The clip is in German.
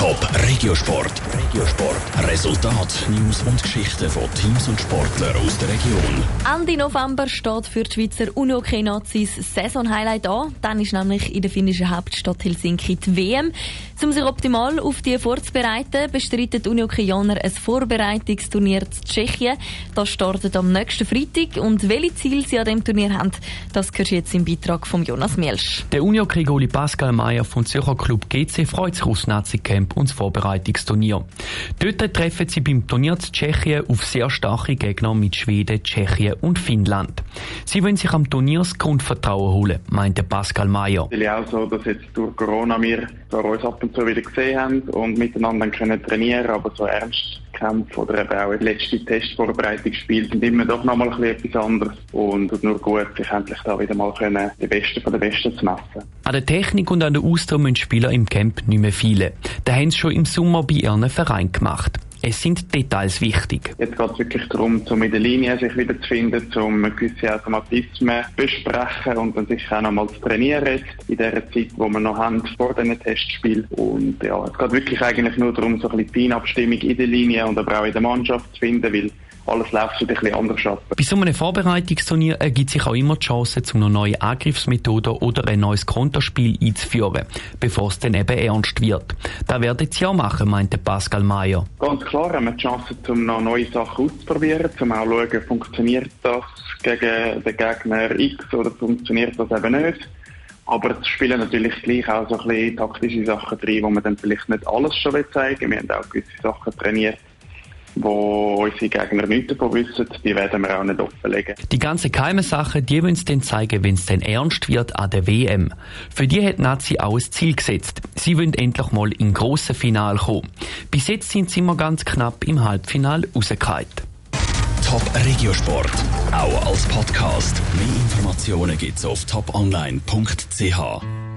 Top Regiosport. Regiosport. Resultat, News und Geschichten von Teams und Sportlern aus der Region. Ende November steht für die Schweizer Unihockey-Nazis Saison-Highlight an. Dann ist nämlich in der finnischen Hauptstadt Helsinki die WM. Um sich optimal auf die vorzubereiten, bestreitet Unihockeyjaner ein Vorbereitungsturnier in Tschechien. Das startet am nächsten Freitag. Und welche Ziele sie an diesem Turnier haben, das hörst du jetzt im Beitrag von Jonas Mielsch. Der Unihockey-Goli Pascal Mayer vom Zürcher Club GC freut sich aufs Nazi-Camp und das Vorbereitungsturnier. Dort treffen sie beim Turnier zu Tschechien auf sehr starke Gegner mit Schweden, Tschechien und Finnland. Sie wollen sich am Turnier das Grundvertrauen holen, meinte Pascal Mayer. Es ist auch so, dass jetzt durch Corona wir uns ab und zu wieder gesehen haben und miteinander können trainieren, aber so ernst oder eben auch letzte Testvorbereitungsspiele sind immer doch nochmal etwas anderes und nur gut, sich endlich da wieder mal können, die Besten von den Besten zu messen. An der Technik und an der Ausdauer müssen Spieler im Camp nicht mehr viele. Da haben sie schon im Sommer bei ihren Verein gemacht. Es sind Details wichtig. Jetzt geht es wirklich darum, um in der Linie sich wieder um gewisse Automatismen zu besprechen und dann sich auch nochmal zu trainieren in der Zeit, die wir noch haben vor diesen Testspielen. Und ja, es geht wirklich eigentlich nur darum, so ein bisschen Teamabstimmung in der Linie und aber auch in der Mannschaft zu finden, weil alles läuft ein bisschen anders ab. Bei so einem Vorbereitungsturnier ergibt sich auch immer die Chance, um eine neue Angriffsmethode oder ein neues Konterspiel einzuführen, bevor es dann eben ernst wird. Da werden sie auch machen, meinte Pascal Mayer. Ganz klar haben wir die Chance, um noch neue Sachen auszuprobieren, um auch zu schauen, funktioniert das gegen den Gegner X oder funktioniert das eben nicht. Aber es spielen natürlich gleich auch so ein bisschen taktische Sachen drin, wo man dann vielleicht nicht alles schon zeigen will. Wir haben auch gewisse Sachen trainiert, wo unsere Gegner nichts davon wissen, die werden wir auch nicht offenlegen. Die ganzen geheimen Sachen, die wollen sie dann zeigen, wenn es dann ernst wird an der WM. Für die hat Nazi auch ein Ziel gesetzt. Sie wollen endlich mal in grossen Final kommen. Bis jetzt sind sie immer ganz knapp im Halbfinale rausgefallen. Top Regiosport, auch als Podcast. Mehr Informationen gibt's auf toponline.ch.